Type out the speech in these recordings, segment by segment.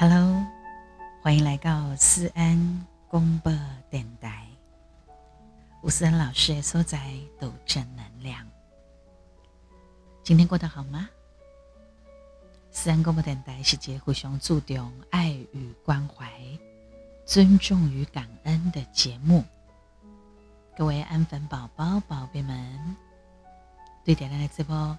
Hello，欢迎来到思安公播电台。吴思安老师的所在都正能量。今天过得好吗？思安公播电台是节互相注重爱与关怀、尊重与感恩的节目。各位安粉宝宝、宝贝们，对点亮的直播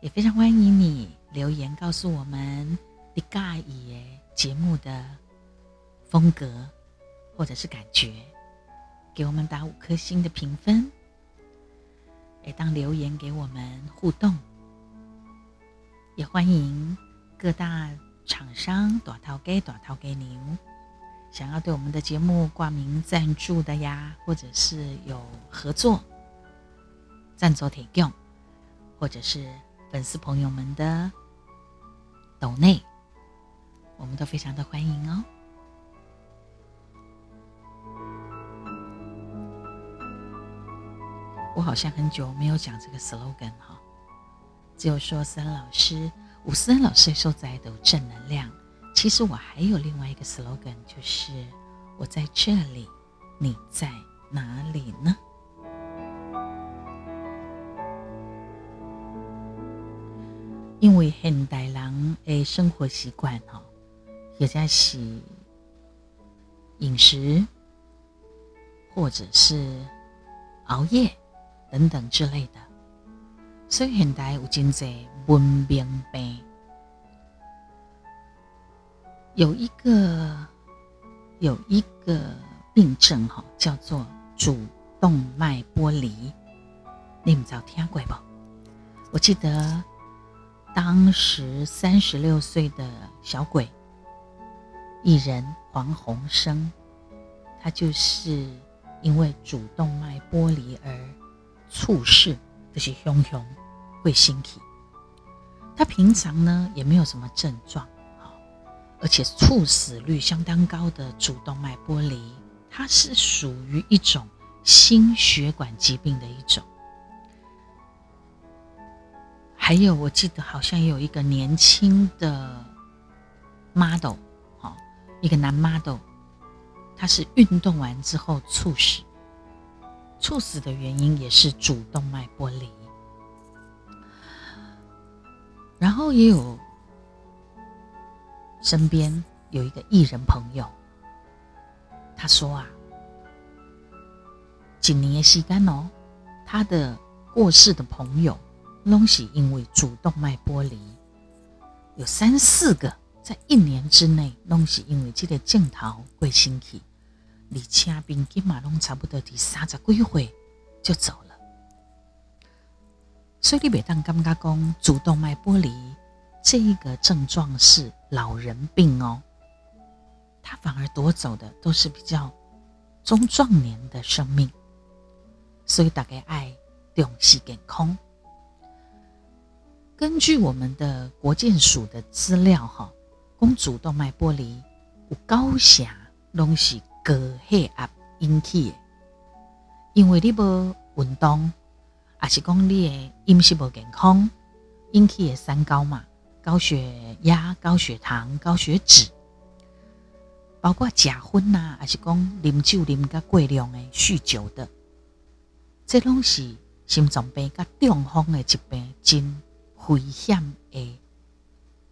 也非常欢迎你留言告诉我们你介意的节目的风格或者是感觉，给我们打五颗星的评分，也当留言给我们互动。也欢迎各大厂商短涛给短涛给您。想要对我们的节目挂名赞助的呀，或者是有合作赞助提供，或者是粉丝朋友们的抖内，我们都非常的欢迎哦。我好像很久没有讲这个 slogan 哈，只有说思恩老师、吴思恩老师受在的正能量。其实我还有另外一个 slogan，就是我在这里，你在哪里呢？因为现代人的生活习惯哈，也在是饮食，或者是熬夜等等之类的，所以现代有真济文明病。有一个有一个病症哈，叫做主动脉剥离，你们早听过不？我记得当时三十六岁的小鬼艺人黄鸿升，他就是因为主动脉剥离而猝逝，这是熊熊会心体。他平常呢也没有什么症状。而且猝死率相当高的主动脉剥离，它是属于一种心血管疾病的一种。还有，我记得好像有一个年轻的 model，一个男 model，他是运动完之后猝死，猝死的原因也是主动脉剥离。然后也有。身边有一个艺人朋友，他说啊，几年时间哦，他的过世的朋友，拢是因为主动脉剥离，有三四个在一年之内拢是因为这个镜头过身体，而且平均嘛拢差不多第三十几岁就走了，所以你每当感觉讲主动脉剥离。这一个症状是老人病哦，他反而夺走的都是比较中壮年的生命，所以大概爱重视健康。根据我们的国健署的资料哈，公主动脉剥离有高下拢是高血压引起的，因为你无运动，还是讲你的饮食无健康引起的三高嘛。高血压、高血糖、高血脂，包括假婚呐，还是讲啉酒啉个过量的、酗酒的，这拢是心脏病甲中风的疾病真危险的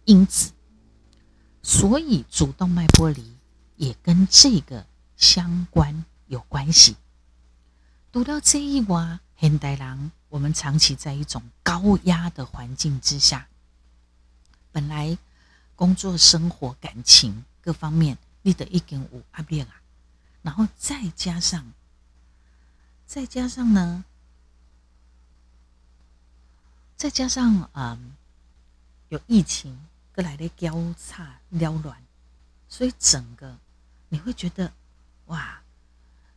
因子。所以主动脉剥离也跟这个相关有关系。读到这一话，现代人我们长期在一种高压的环境之下。本来工作、生活、感情各方面，你的一点五阿变啊，然后再加上，再加上呢，再加上嗯，有疫情，各来的交叉撩乱，所以整个你会觉得哇，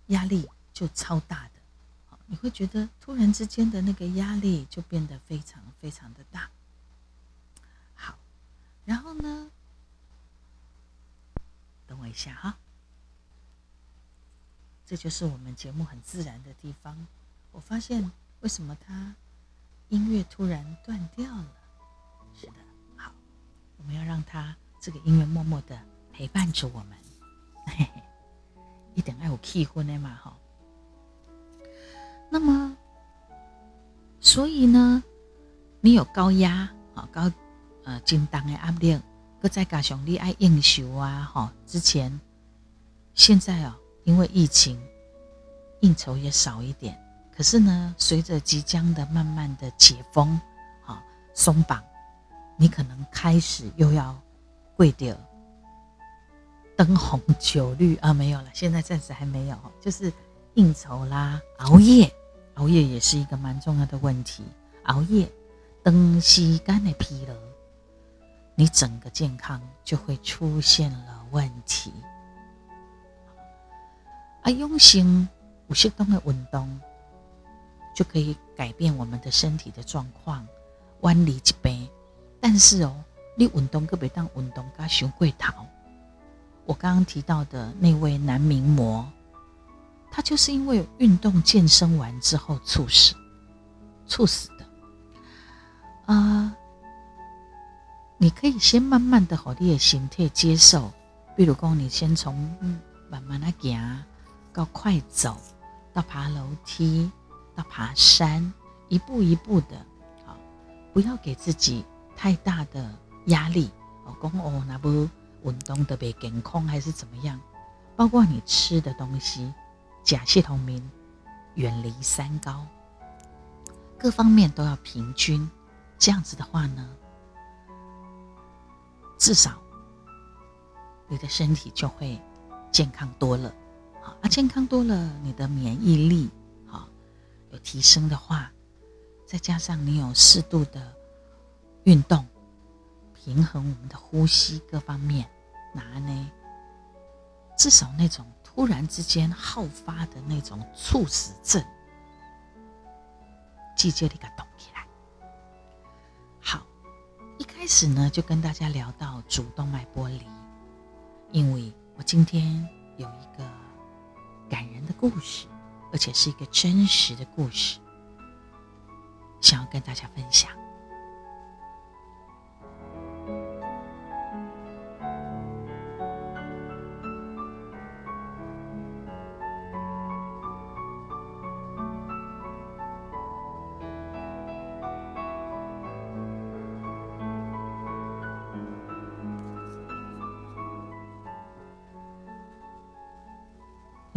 压力就超大的，你会觉得突然之间的那个压力就变得非常非常的大。好然后呢？等我一下哈，这就是我们节目很自然的地方。我发现为什么它音乐突然断掉了？是的，我们要让他这个音乐默默的陪伴着我们，嘿嘿，一点爱我气婚的嘛哈。那么，所以呢，你有高压啊高呃紧张的压力，搁再加上你爱应酬啊哈，之前现在哦，因为疫情，应酬也少一点。可是呢，随着即将的慢慢的解封，好松绑，你可能开始又要跪掉灯红酒绿啊，没有了，现在暂时还没有，就是应酬啦，熬夜，熬夜也是一个蛮重要的问题，熬夜，灯西干的疲劳，你整个健康就会出现了问题。啊，用心有适当的运动。就可以改变我们的身体的状况，弯离一杯。但是哦，你运动个别当运动加熊会逃。我刚刚提到的那位男名模，他就是因为运动健身完之后猝死，猝死的。啊，你可以先慢慢的和你的身体接受，比如讲，你先从慢慢的行到快走，到爬楼梯。到爬山，一步一步的，不要给自己太大的压力。哦，公哦，那不运动特别健康还是怎么样？包括你吃的东西，甲系统明，远离三高，各方面都要平均。这样子的话呢，至少你的身体就会健康多了。好，啊，健康多了，你的免疫力好。有提升的话，再加上你有适度的运动，平衡我们的呼吸各方面，哪呢？至少那种突然之间好发的那种猝死症，季节里给动起来。好，一开始呢就跟大家聊到主动脉剥离，因为我今天有一个感人的故事。而且是一个真实的故事，想要跟大家分享。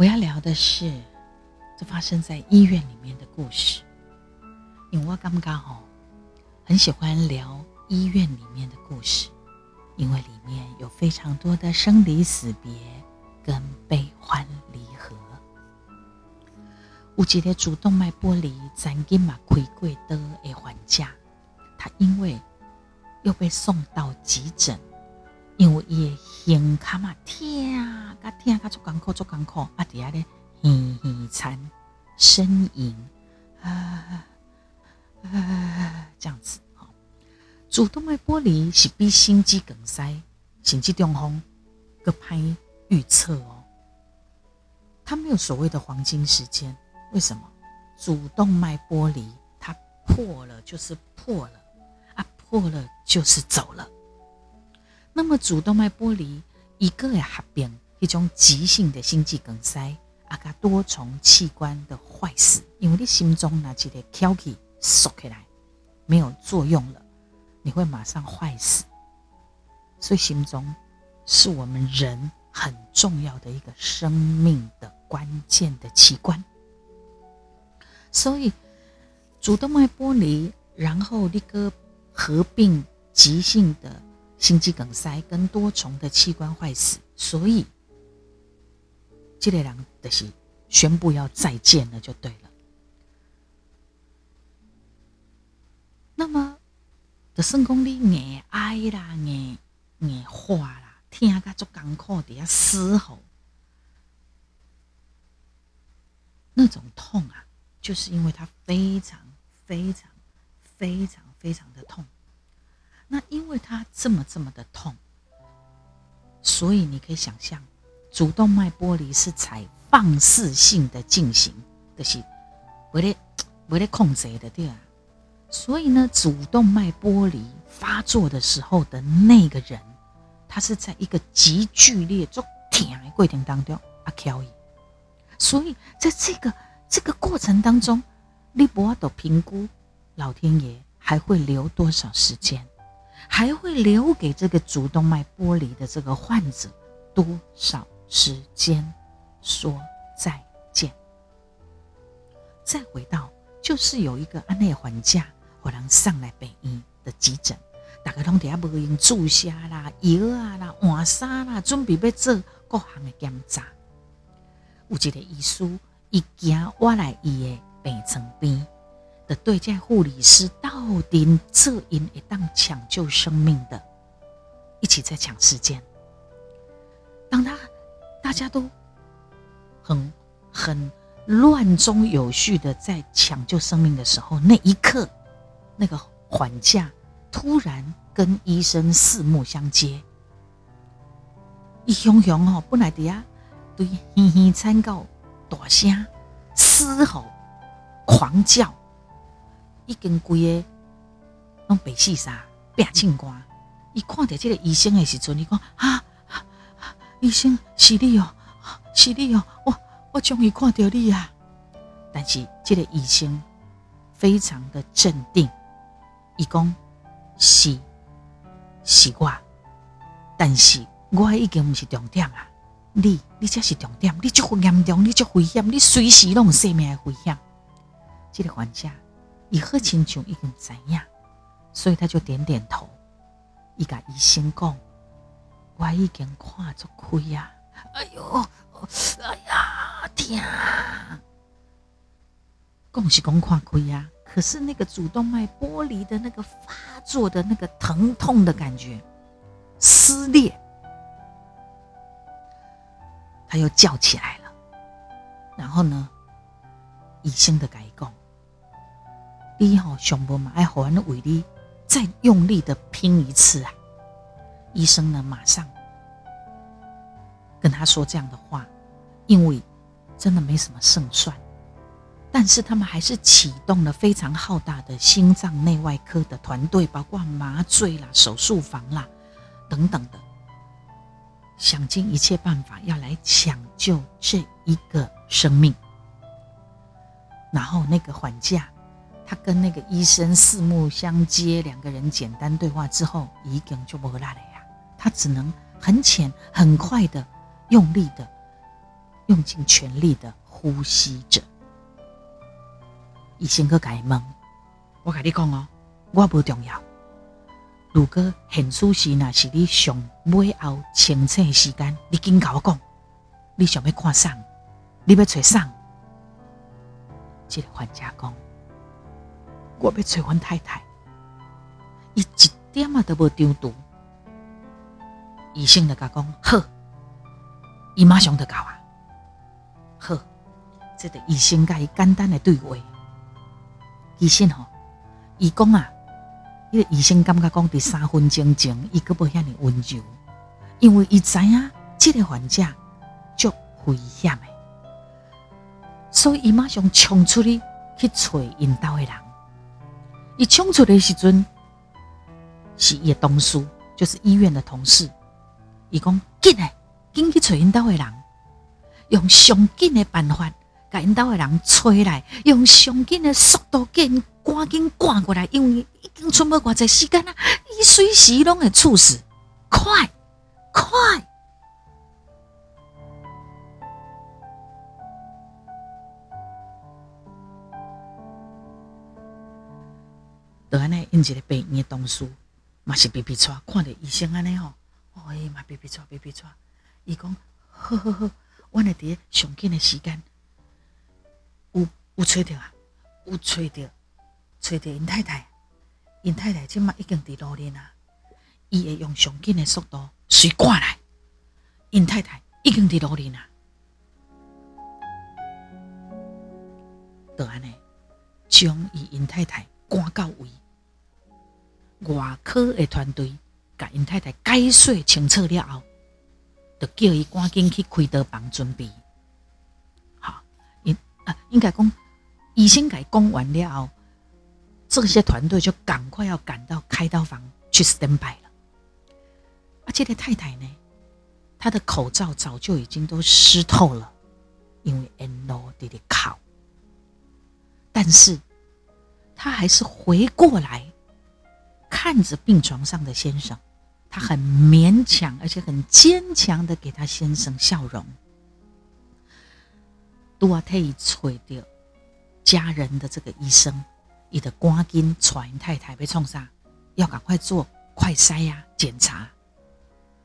我要聊的是。这发生在医院里面的故事，因为我刚刚好很喜欢聊医院里面的故事，因为里面有非常多的生离死别跟悲欢离合。有一个主动脉剥离，曾经嘛开过的的患者，他因为又被送到急诊，因为伊的胸卡嘛痛啊，甲痛甲做艰苦做艰苦，啊底下咧。嘿嘿惨，呻吟啊啊，这样子哈。主动脉剥离是比心肌梗塞、心肌中风更拍预测哦。它没有所谓的黄金时间，为什么？主动脉剥离它破了就是破了啊，破了就是走了。那么主动脉剥离一个也合并一种急性的心肌梗塞。啊，个多重器官的坏死，因为你心中那几个跳起缩起来没有作用了，你会马上坏死。所以心中是我们人很重要的一个生命的关键的器官。所以主动脉剥离，然后那个合并急性的心肌梗塞跟多重的器官坏死，所以。这类人的是宣布要再见了，就对了。那么，的圣公你眼哀啦，眼眼花啦，听个足艰苦底下嘶吼，那种痛啊，就是因为他非常非常非常非常的痛。那因为它这么这么的痛，所以你可以想象。主动脉剥离是采放肆性的进行，就是不得不得控制的对啊。所以呢，主动脉剥离发作的时候的那个人，他是在一个极剧烈、足痛的过程当中啊，调伊。所以在这个这个过程当中，你不要都评估老天爷还会留多少时间，还会留给这个主动脉剥离的这个患者多少时间说再见。再回到，就是有一个安内还价，可能上来北医的急诊。大家拢伫遐无用注射啦、药啊啦、换衫啦，准备要做各项的检查。有一个医师，伊行我来伊的病床边，的对这护理师到底这因一当抢救生命的，一起在抢时间。当他大家都很很乱中有序的在抢救生命的时候，那一刻，那个缓架。突然跟医生四目相接，一雄雄哦，本来伫遐对嘻嘻惨叫大声嘶吼狂叫，已经规个拢白死啥变青光。伊看到这个医生的时阵，伊讲啊，医生是你哦，是你哦，我我终于看到你啊！但是这个医生非常的镇定，伊讲。是，是我，但是我已经毋是重点啊！你，你才是重点，你足严重，你足危险，你随时拢有生命的危险。这个患者，伊好亲像已经知影，所以他就点点头。伊甲医生讲：“我已经看足开呀！”哎呦，哎呀，天！讲是讲看开呀。可是那个主动脉剥离的那个发作的那个疼痛的感觉，撕裂，他又叫起来了。然后呢，医生的改讲，第一号胸部嘛，爱好玩的伟力再用力的拼一次啊！医生呢，马上跟他说这样的话，因为真的没什么胜算。但是他们还是启动了非常浩大的心脏内外科的团队，包括麻醉啦、手术房啦等等的，想尽一切办法要来抢救这一个生命。然后那个缓驾，他跟那个医生四目相接，两个人简单对话之后，已经就不拉了呀。他只能很浅、很快的、用力的、用尽全力的呼吸着。医生去改问，我跟你讲哦，我不重要。如果现属是那是你上尾后清醒的时间，你紧跟我讲，你想要看啥？你要找啥？这个患者讲，我要找阮太太，伊一点啊都无丢毒。医生就甲讲好，伊马上就到啊。好，这个医生甲伊简单的对话。医生吼，伊讲啊，因为医生感觉讲伫三分钟前，伊个无遐尼温柔，因为伊知影这个患者足危险的，所以伊马上冲出去去找引导的人。伊冲出来时阵，是伊的同事，就是医院的同事。伊讲紧诶，紧去找因兜的人，用上紧的办法。甲因兜的人催来，用上紧的速度紧赶紧赶过来，因为已经出门偌济时间啊，伊随时拢会猝死，快快！得安尼，因一个病院的同事嘛是鼻鼻喘，看着医生安尼吼，哎嘛鼻鼻喘鼻鼻喘，伊讲呵呵呵，我来伫上紧的时间。有有吹着啊，有吹着，吹着因太太，因太太即马已经伫路里啊，伊会用上紧的速度随赶来，因太太已经伫路里啊，就安尼将伊因太太赶到位，外科的团队甲因太太解说清楚了后，就叫伊赶紧去开刀房准备。好应该讲，医生改讲完了后，这些团队就赶快要赶到开刀房去 stand by 了。啊，而且的太太呢，她的口罩早就已经都湿透了，因为 N O 的的靠。但是，她还是回过来看着病床上的先生，他很勉强而且很坚强的给他先生笑容。都啊，替伊找到家人的这个医生，伊的赶紧传太太被冲啥，要赶快做快筛呀检查，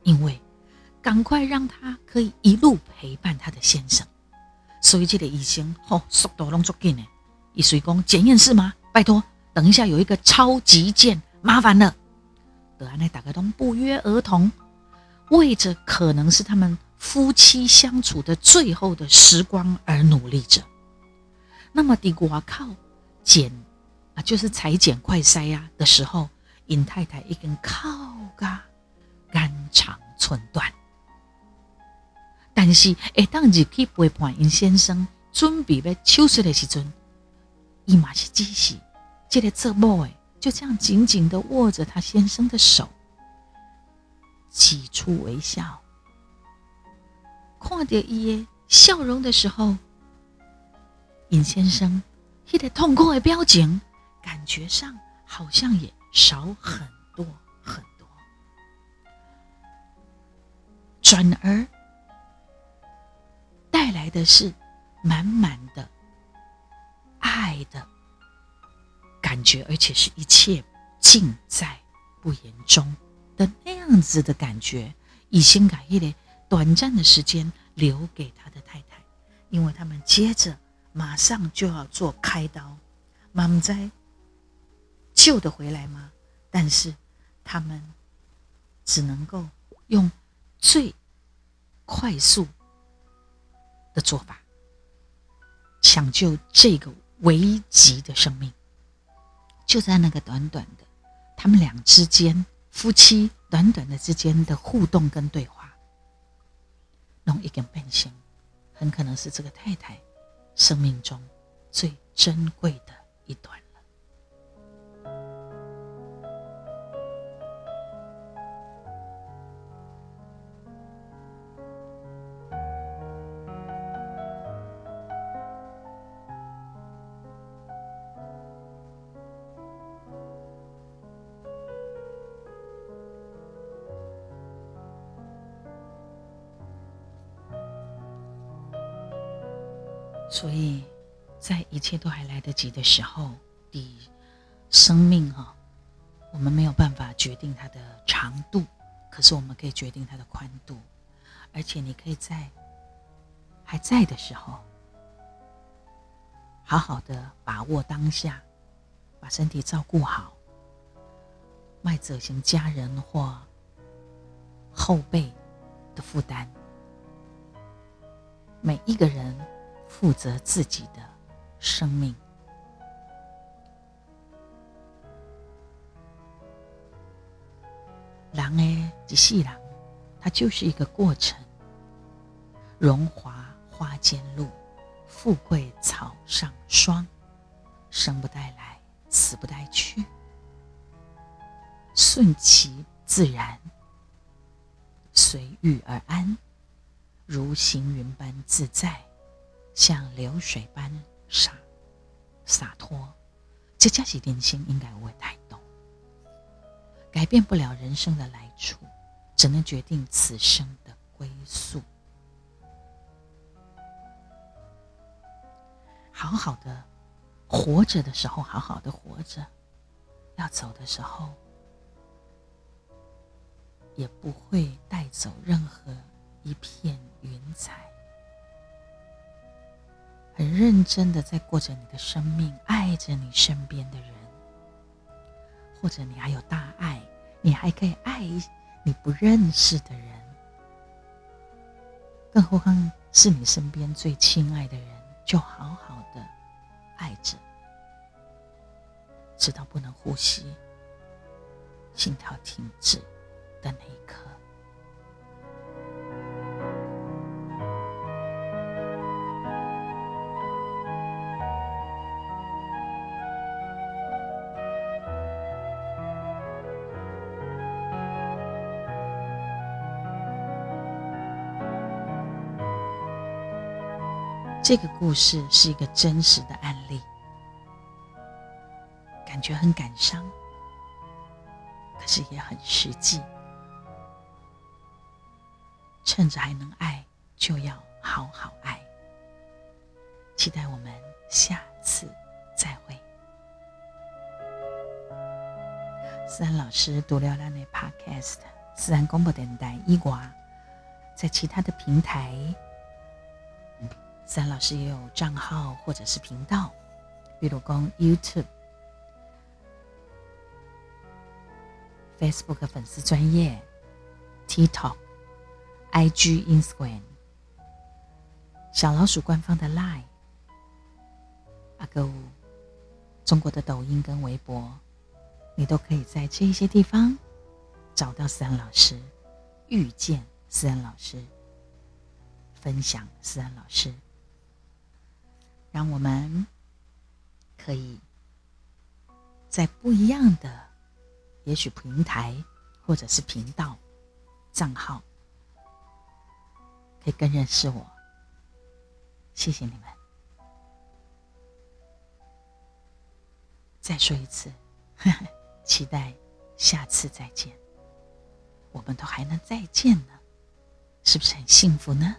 因为赶快让他可以一路陪伴他的先生。所以这个医生吼速度拢足紧的，一随讲检验室吗？拜托，等一下有一个超级件，麻烦了。德安内大概都不约而同，为着可能是他们。夫妻相处的最后的时光而努力着。那么，的我靠检啊，就是裁剪快筛呀的时候，尹太太一根靠噶肝肠寸断。但是，哎，当日去陪伴尹先生准备要手术的时阵，伊嘛是只是这个做某诶，就这样紧紧的握着他先生的手，挤出微笑。看到伊的笑容的时候，尹先生那个痛苦的表情，感觉上好像也少很多很多，转而带来的是满满的爱的感觉，而且是一切尽在不言中的那样子的感觉，以先改一的。短暂的时间留给他的太太，因为他们接着马上就要做开刀，妈妈在救得回来吗？但是他们只能够用最快速的做法抢救这个危急的生命。就在那个短短的他们俩之间，夫妻短短的之间的互动跟对话。弄一根变形，很可能是这个太太生命中最珍贵的一段。所以，在一切都还来得及的时候，的生命哈，我们没有办法决定它的长度，可是我们可以决定它的宽度。而且，你可以在还在的时候，好好的把握当下，把身体照顾好，迈者型家人或后辈的负担，每一个人。负责自己的生命。狼哎，只细狼，它就是一个过程。荣华花间露，富贵草上霜。生不带来，死不带去，顺其自然，随遇而安，如行云般自在。像流水般洒洒脱，这加起点心应该不会太多。改变不了人生的来处，只能决定此生的归宿。好好的活着的时候，好好的活着；要走的时候，也不会带走任何一片云彩。很认真的在过着你的生命，爱着你身边的人，或者你还有大爱，你还可以爱你不认识的人，更何况是你身边最亲爱的人，就好好的爱着，直到不能呼吸，心跳停止的那一刻。这个故事是一个真实的案例，感觉很感伤，可是也很实际。趁着还能爱，就要好好爱。期待我们下次再会。思安老师读了咱的 Podcast，思安公布电台一瓜，在其他的平台，思安老师也有账号或者是频道，比如讲 YouTube、Facebook 粉丝专业、TikTok、IG、Instagram、小老鼠官方的 Line、阿哥中国的抖音跟微博。你都可以在这些地方找到思安老师，遇见思安老师，分享思安老师，让我们可以在不一样的，也许平台或者是频道账号，可以更认识我。谢谢你们，再说一次。呵 呵期待下次再见，我们都还能再见呢，是不是很幸福呢？